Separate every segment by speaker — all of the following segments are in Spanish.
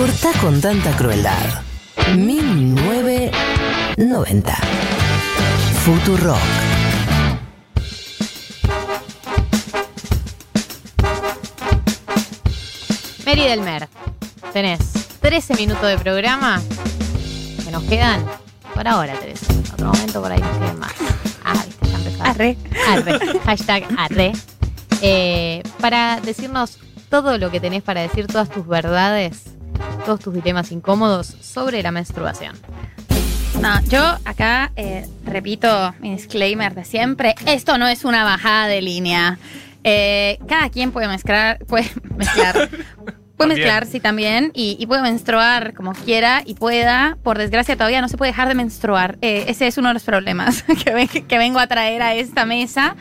Speaker 1: Corta con tanta crueldad. 1990. Futurock.
Speaker 2: Mary del Mer, tenés 13 minutos de programa que nos quedan por ahora, Teresa. En otro momento por ahí nos queden más. Ah, viste, ya empezó.
Speaker 3: Arre.
Speaker 2: Arre. Hashtag arre. Eh, para decirnos todo lo que tenés para decir, todas tus verdades, todos tus dilemas incómodos sobre la menstruación.
Speaker 3: No, yo acá eh, repito mi disclaimer de siempre. Esto no es una bajada de línea. Eh, cada quien puede mezclar, puede mezclar. Puede mezclar, sí, también, y, y puede menstruar como quiera y pueda. Por desgracia, todavía no se puede dejar de menstruar. Eh, ese es uno de los problemas que, ven- que vengo a traer a esta mesa.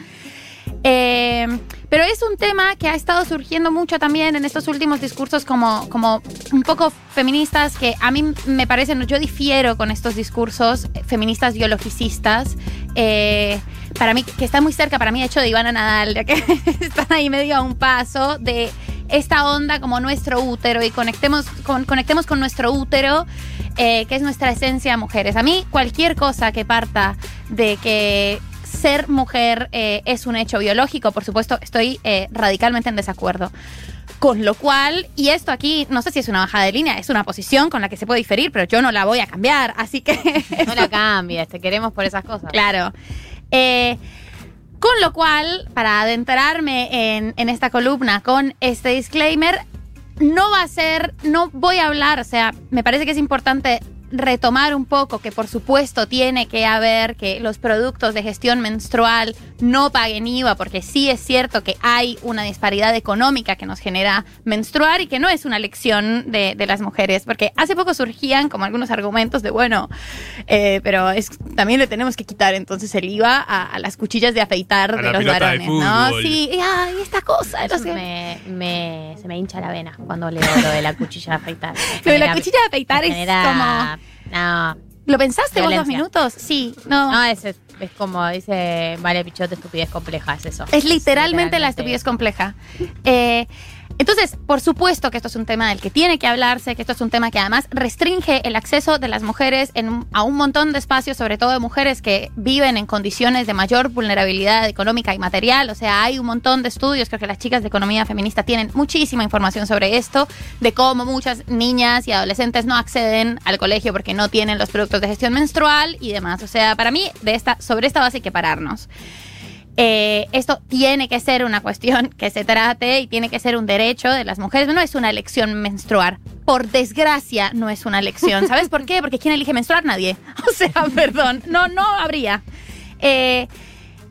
Speaker 3: Eh, pero es un tema que ha estado surgiendo mucho también en estos últimos discursos como, como un poco feministas que a mí me parecen, yo difiero con estos discursos eh, feministas biologicistas. eh, para mí, que está muy cerca para mí, de hecho, de Ivana Nadal, ya que están ahí medio a un paso de esta onda como nuestro útero y conectemos con, conectemos con nuestro útero, eh, que es nuestra esencia mujeres. A mí, cualquier cosa que parta de que ser mujer eh, es un hecho biológico, por supuesto, estoy eh, radicalmente en desacuerdo. Con lo cual, y esto aquí, no sé si es una bajada de línea, es una posición con la que se puede diferir, pero yo no la voy a cambiar, así que...
Speaker 2: No la cambies, te queremos por esas cosas.
Speaker 3: Claro. Eh, con lo cual, para adentrarme en, en esta columna con este disclaimer, no va a ser, no voy a hablar, o sea, me parece que es importante retomar un poco que por supuesto tiene que haber que los productos de gestión menstrual no paguen IVA porque sí es cierto que hay una disparidad económica que nos genera menstruar y que no es una lección de, de las mujeres porque hace poco surgían como algunos argumentos de bueno eh, pero es, también le tenemos que quitar entonces el IVA a, a las cuchillas de afeitar
Speaker 4: A
Speaker 3: de los
Speaker 4: de
Speaker 3: varones ¿no? sí y, ay, esta cosa no sé.
Speaker 2: me, me- se me hincha la vena cuando leo lo de la cuchilla de afeitar.
Speaker 3: Lo de la cuchilla de afeitar es como
Speaker 2: No,
Speaker 3: ¿Lo pensaste vos dos
Speaker 2: Violencia.
Speaker 3: minutos? Sí, no.
Speaker 2: no es, es, es como dice Vale Pichote, estupidez compleja, es eso.
Speaker 3: es literalmente la
Speaker 2: literalmente
Speaker 3: estupidez compleja. Eh, entonces, por supuesto que esto es un tema del que tiene que hablarse, que esto es un tema que además restringe el acceso de las mujeres en a un montón de espacios, sobre todo de mujeres que viven en condiciones de mayor vulnerabilidad económica y material. O sea, hay un montón de estudios, creo que las chicas de economía feminista tienen muchísima información sobre esto, de cómo muchas niñas y adolescentes no acceden al colegio porque no tienen los productos de gestión menstrual y demás. O sea, para mí, de esta, sobre esta base hay que pararnos. Eh, esto tiene que ser una cuestión que se trate y tiene que ser un derecho de las mujeres. No es una elección menstruar. Por desgracia, no es una elección. ¿Sabes por qué? Porque ¿quién elige menstruar? Nadie. O sea, perdón. No, no habría. Eh,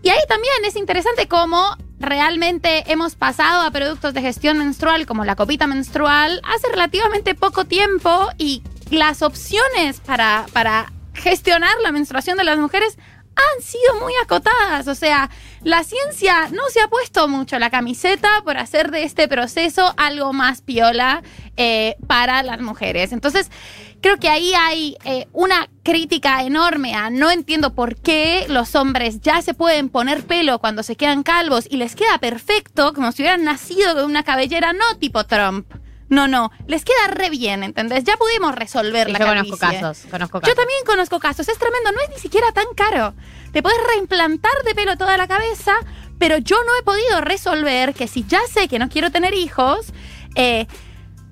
Speaker 3: y ahí también es interesante cómo realmente hemos pasado a productos de gestión menstrual como la copita menstrual hace relativamente poco tiempo y las opciones para, para gestionar la menstruación de las mujeres han sido muy acotadas. O sea, la ciencia no se ha puesto mucho la camiseta por hacer de este proceso algo más piola eh, para las mujeres. Entonces, creo que ahí hay eh, una crítica enorme a no entiendo por qué los hombres ya se pueden poner pelo cuando se quedan calvos y les queda perfecto, como si hubieran nacido con una cabellera no tipo Trump. No, no, les queda re bien, ¿entendés? Ya pudimos resolver
Speaker 2: Sí,
Speaker 3: la
Speaker 2: yo conozco casos, conozco
Speaker 3: Yo también conozco casos, es tremendo, no es ni siquiera tan caro. Te puedes reimplantar de pelo toda la cabeza, pero yo no he podido resolver que si ya sé que no quiero tener hijos, eh,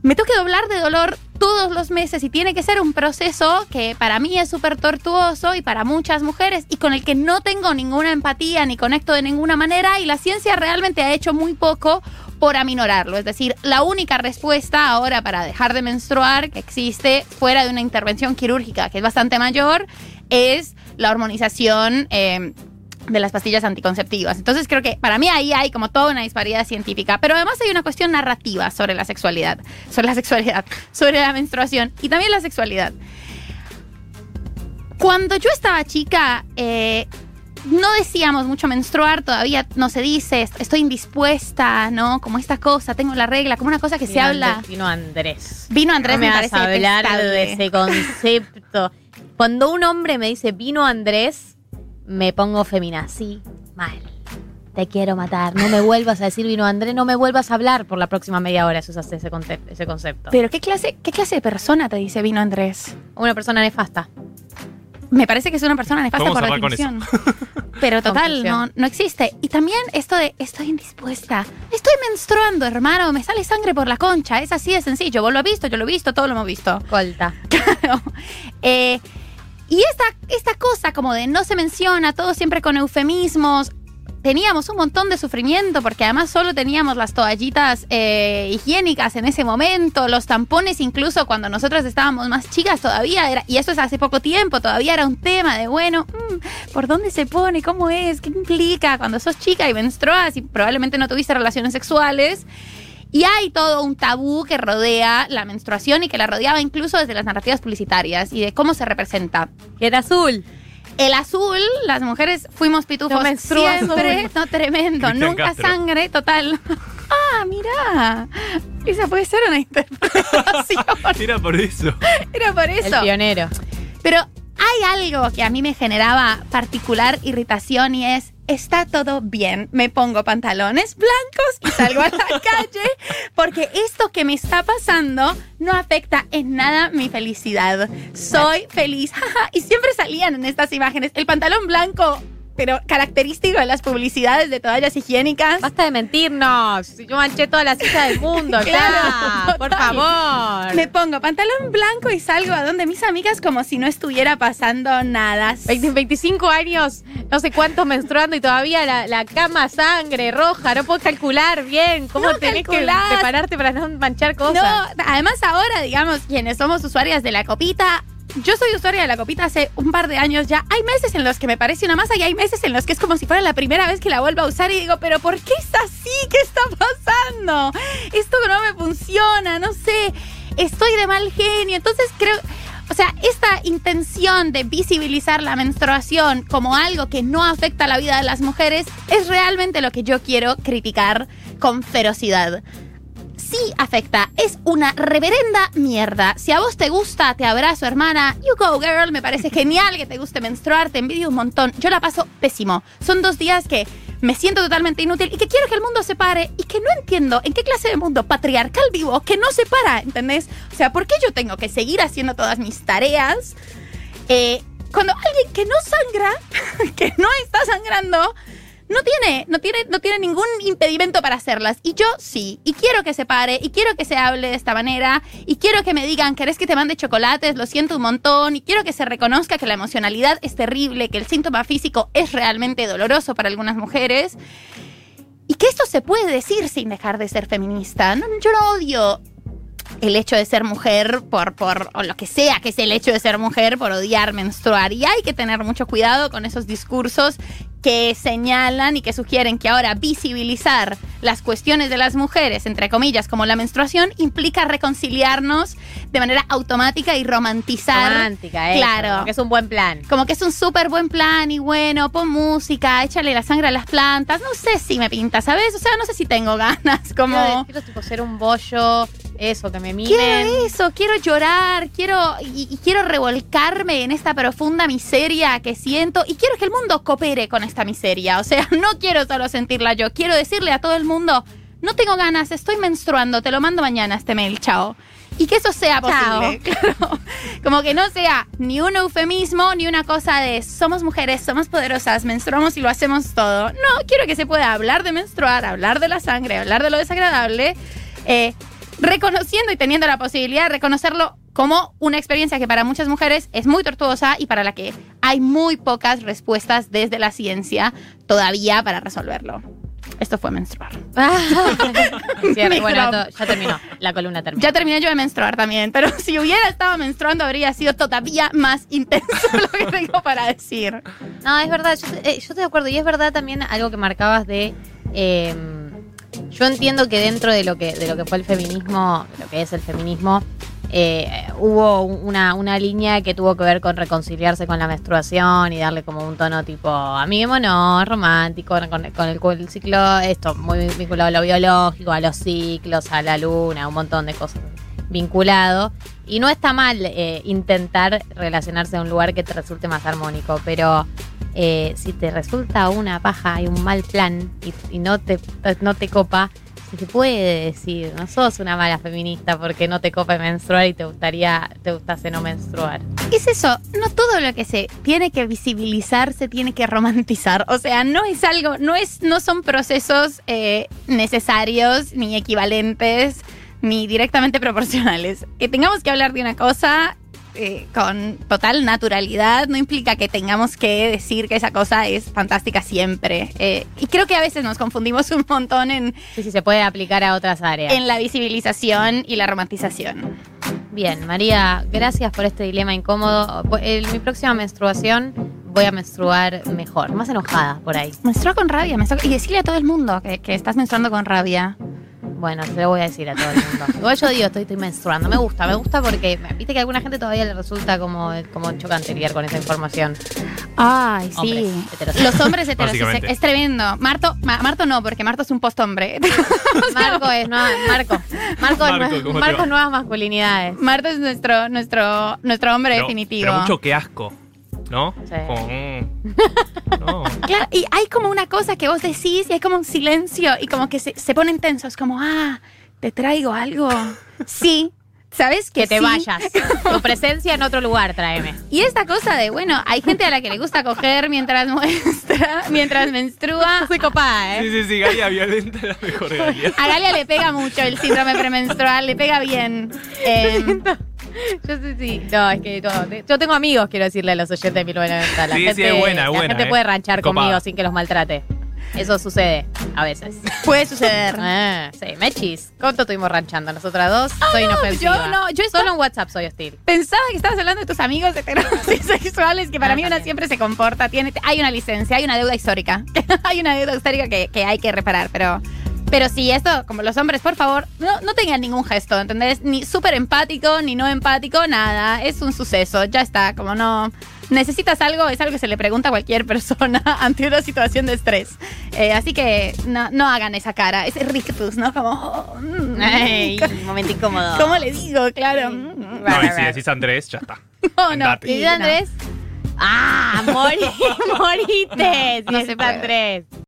Speaker 3: me tengo que doblar de dolor todos los meses y tiene que ser un proceso que para mí es súper tortuoso y para muchas mujeres y con el que no tengo ninguna empatía ni conecto de ninguna manera y la ciencia realmente ha hecho muy poco por aminorarlo. Es decir, la única respuesta ahora para dejar de menstruar que existe fuera de una intervención quirúrgica que es bastante mayor es la hormonización. eh, de las pastillas anticonceptivas. Entonces creo que para mí ahí hay como toda una disparidad científica, pero además hay una cuestión narrativa sobre la sexualidad, sobre la sexualidad, sobre la menstruación y también la sexualidad. Cuando yo estaba chica, eh, no decíamos mucho menstruar, todavía no se dice, est- estoy indispuesta, ¿no? Como esta cosa, tengo la regla, como una cosa que se habla.
Speaker 2: Andrés- Vino Andrés.
Speaker 3: Vino Andrés,
Speaker 2: no me,
Speaker 3: me
Speaker 2: vas a hablar
Speaker 3: detestable.
Speaker 2: de ese concepto. Cuando un hombre me dice vino Andrés, me pongo feminazi mal. te quiero matar, no me vuelvas a decir vino André, no me vuelvas a hablar por la próxima media hora si usas ese, conte- ese concepto.
Speaker 3: Pero ¿qué clase, ¿qué clase de persona te dice vino Andrés?
Speaker 2: Una persona nefasta.
Speaker 3: Me parece que es una persona nefasta
Speaker 4: Vamos
Speaker 3: por
Speaker 4: con
Speaker 3: definición. Pero total, no, no existe. Y también esto de estoy indispuesta. Estoy menstruando, hermano. Me sale sangre por la concha. Es así de sencillo. Vos lo has visto, yo lo he visto, todos lo hemos visto.
Speaker 2: Colta.
Speaker 3: Claro. Eh, y esta, esta cosa como de no se menciona, todo siempre con eufemismos. Teníamos un montón de sufrimiento porque además solo teníamos las toallitas eh, higiénicas en ese momento, los tampones incluso cuando nosotras estábamos más chicas todavía era, y eso es hace poco tiempo, todavía era un tema de bueno, mm, ¿por dónde se pone? ¿Cómo es? ¿Qué implica cuando sos chica y menstruas y probablemente no tuviste relaciones sexuales? Y hay todo un tabú que rodea la menstruación y que la rodeaba incluso desde las narrativas publicitarias y de cómo se representa.
Speaker 2: Era azul.
Speaker 3: El azul, las mujeres fuimos pitufos
Speaker 2: No
Speaker 3: siempre.
Speaker 2: azul.
Speaker 3: No, tremendo.
Speaker 4: Cristian
Speaker 3: Nunca
Speaker 4: Castro.
Speaker 3: sangre, total. Ah, mirá. Esa puede ser una interpretación.
Speaker 4: Era por eso.
Speaker 3: Era por
Speaker 2: El
Speaker 3: eso.
Speaker 2: pionero.
Speaker 3: Pero hay algo que a mí me generaba particular irritación y es, está todo bien, me pongo pantalones blancos y salgo a la calle porque esto que me está pasando no afecta en nada mi felicidad. Soy feliz. y siempre salían en estas imágenes el pantalón blanco, pero característico de las publicidades de toallas higiénicas.
Speaker 2: Basta de mentirnos. Yo manché toda la silla del mundo.
Speaker 3: Claro,
Speaker 2: ya, por favor.
Speaker 3: Me pongo pantalón blanco y salgo a donde mis amigas como si no estuviera pasando nada.
Speaker 2: 20, 25 años, no sé cuántos menstruando y todavía la, la cama sangre roja, no puedo calcular bien cómo
Speaker 3: No
Speaker 2: tenés
Speaker 3: calculás.
Speaker 2: que prepararte para no manchar cosas.
Speaker 3: No, además ahora, digamos, quienes somos usuarias de la copita, yo soy usuaria de la copita hace un par de años ya. Hay meses en los que me parece una masa y hay meses en los que es como si fuera la primera vez que la vuelvo a usar y digo, pero ¿por qué es así? ¿Qué está pasando? Esto no me funciona, no sé. Estoy de mal genio. Entonces creo... O sea, esta intención de visibilizar la menstruación como algo que no afecta la vida de las mujeres es realmente lo que yo quiero criticar con ferocidad sí afecta. Es una reverenda mierda. Si a vos te gusta, te abrazo, hermana. You go, girl. Me parece genial que te guste menstruar. Te envidio un montón. Yo la paso pésimo. Son dos días que me siento totalmente inútil y que quiero que el mundo se pare y que no entiendo en qué clase de mundo patriarcal vivo que no se para, ¿entendés? O sea, ¿por qué yo tengo que seguir haciendo todas mis tareas? Eh, cuando alguien que no sangra, que no está sangrando, no tiene, no tiene, no tiene ningún impedimento para hacerlas. Y yo sí. Y quiero que se pare, y quiero que se hable de esta manera, y quiero que me digan, ¿querés que te mande chocolates? Lo siento un montón. Y quiero que se reconozca que la emocionalidad es terrible, que el síntoma físico es realmente doloroso para algunas mujeres. Y que esto se puede decir sin dejar de ser feminista. No, yo no odio el hecho de ser mujer por, por, o lo que sea que es el hecho de ser mujer por odiar menstruar. Y hay que tener mucho cuidado con esos discursos que señalan y que sugieren que ahora visibilizar las cuestiones de las mujeres, entre comillas, como la menstruación, implica reconciliarnos de manera automática y romantizar.
Speaker 2: Romántica, eso,
Speaker 3: Claro.
Speaker 2: como que es un buen plan.
Speaker 3: Como que es un súper buen plan y bueno, pon música, échale la sangre a las plantas. No sé si me pinta, ¿sabes? O sea, no sé si tengo ganas. Como.
Speaker 2: Quiero, quiero, tipo ser un bollo, eso, que me mimen.
Speaker 3: Quiero eso, quiero llorar, quiero y, y quiero revolcarme en esta profunda miseria que siento y quiero que el mundo coopere con esta miseria. O sea, no quiero solo sentirla yo, quiero decirle a todo el mundo, no tengo ganas, estoy menstruando, te lo mando mañana este mail, chao. Y que eso sea posible. Claro. Como que no sea ni un eufemismo ni una cosa de somos mujeres, somos poderosas, menstruamos y lo hacemos todo. No, quiero que se pueda hablar de menstruar, hablar de la sangre, hablar de lo desagradable. eh, reconociendo y teniendo la posibilidad de reconocerlo como una experiencia que para muchas mujeres es muy tortuosa y para la que hay muy pocas respuestas desde la ciencia todavía para resolverlo. Esto fue menstruar.
Speaker 2: Cierre, bueno, esto ya terminó. La columna terminó.
Speaker 3: Ya terminé yo de menstruar también, pero si hubiera estado menstruando habría sido todavía más intenso lo que tengo para decir.
Speaker 2: No, es verdad, yo, eh, yo estoy de acuerdo. Y es verdad también algo que marcabas de. eh, yo entiendo que dentro de lo que, de lo que fue el feminismo, lo que es el feminismo, eh, hubo una, una línea que tuvo que ver con reconciliarse con la menstruación y darle como un tono tipo amiguémonos, romántico, con, con el, el ciclo, esto, muy vinculado a lo biológico, a los ciclos, a la luna, un montón de cosas vinculado. Y no está mal eh, intentar relacionarse a un lugar que te resulte más armónico, pero eh, si te resulta una paja y un mal plan y, y no, te, no te copa, se puede decir, no sos una mala feminista porque no te copa menstruar y te gustaría, te gustase no menstruar.
Speaker 3: Es eso, no todo lo que se tiene que visibilizar se tiene que romantizar. O sea, no es algo, no es, no son procesos eh, necesarios ni equivalentes ni directamente proporcionales. Que tengamos que hablar de una cosa eh, con total naturalidad no implica que tengamos que decir que esa cosa es fantástica siempre. Eh, y creo que a veces nos confundimos un montón en,
Speaker 2: Sí, sí, se puede aplicar a otras áreas.
Speaker 3: en la visibilización y la romantización.
Speaker 2: Bien, María, gracias por este dilema incómodo. En mi próxima menstruación voy a menstruar mejor, más enojada por ahí.
Speaker 3: Menstrua con rabia, menstrua- y decirle a todo el mundo que, que estás menstruando con rabia.
Speaker 2: Bueno, se lo voy a decir a todo el mundo. Igual yo digo, estoy, estoy menstruando. Me gusta, me gusta porque viste que a alguna gente todavía le resulta como, como chocante lidiar con esa información.
Speaker 3: Ay, sí.
Speaker 2: Heterosexuales.
Speaker 3: Los hombres heterosexuales. Es tremendo. Marto, Ma- Marto no, porque Marto es un post-hombre.
Speaker 2: Marco es nueva, Marco. Marco, es
Speaker 4: Marco,
Speaker 2: nue-
Speaker 4: ¿cómo te
Speaker 2: Marco nuevas masculinidades.
Speaker 3: Marto es nuestro, nuestro, nuestro hombre
Speaker 4: Pero-
Speaker 3: definitivo.
Speaker 4: Pero mucho que asco, ¿no?
Speaker 2: Sí.
Speaker 4: Como, mm, no.
Speaker 3: Claro, y hay como una cosa que vos decís y hay como un silencio y como que se, se ponen tensos, como, ah, te traigo algo. Sí, ¿sabes? Que,
Speaker 2: Que te
Speaker 3: sí.
Speaker 2: vayas. Tu presencia en otro lugar, tráeme.
Speaker 3: Y esta cosa de, bueno, hay gente a la que le gusta coger mientras muestra, mientras menstrua.
Speaker 2: Soy copada,
Speaker 4: Sí,
Speaker 2: ¿eh?
Speaker 4: sí, sí, Galia violenta la mejor Galia.
Speaker 3: A Galia le pega mucho el síndrome premenstrual, le pega bien. Eh,
Speaker 2: Yo sí, sí. No, es que no, te- yo tengo amigos, quiero decirle a los oyentes de 1990. La
Speaker 4: Sí, sí,
Speaker 2: gente,
Speaker 4: es buena, es
Speaker 2: la
Speaker 4: buena,
Speaker 2: gente
Speaker 4: eh.
Speaker 2: puede ranchar conmigo sin que los maltrate. Eso sucede a veces.
Speaker 3: puede suceder.
Speaker 2: Ah, sí, mechis. ¿Cuánto estuvimos ranchando? Nosotras dos. soy inofensiva.
Speaker 3: yo no, yo estaba-
Speaker 2: Solo en WhatsApp soy hostil.
Speaker 3: Pensaba que estabas hablando de tus amigos heterosexuales, que para
Speaker 2: Ah,
Speaker 3: mí una
Speaker 2: también.
Speaker 3: siempre se comporta. Tiene, hay una licencia, hay una deuda histórica. hay una deuda histórica que, que hay que reparar, pero. Pero sí, esto, como los hombres, por favor, no, no tengan ningún gesto, ¿entendés? Ni súper empático, ni no empático, nada. Es un suceso, ya está, como no. Necesitas algo, es algo que se le pregunta a cualquier persona ante una situación de estrés. Eh, así que no, no hagan esa cara, ese rictus, ¿no? Como. oh, mm,
Speaker 2: Ay, momento incómodo.
Speaker 3: ¿Cómo le digo? Claro.
Speaker 2: Sí.
Speaker 3: mm,
Speaker 4: No, y si decís Andrés, ya está.
Speaker 3: No, no.
Speaker 2: ¿Y Andrés? Ah, morí, moriste.
Speaker 3: No
Speaker 2: si
Speaker 3: se
Speaker 2: es
Speaker 3: puede.
Speaker 2: Andrés.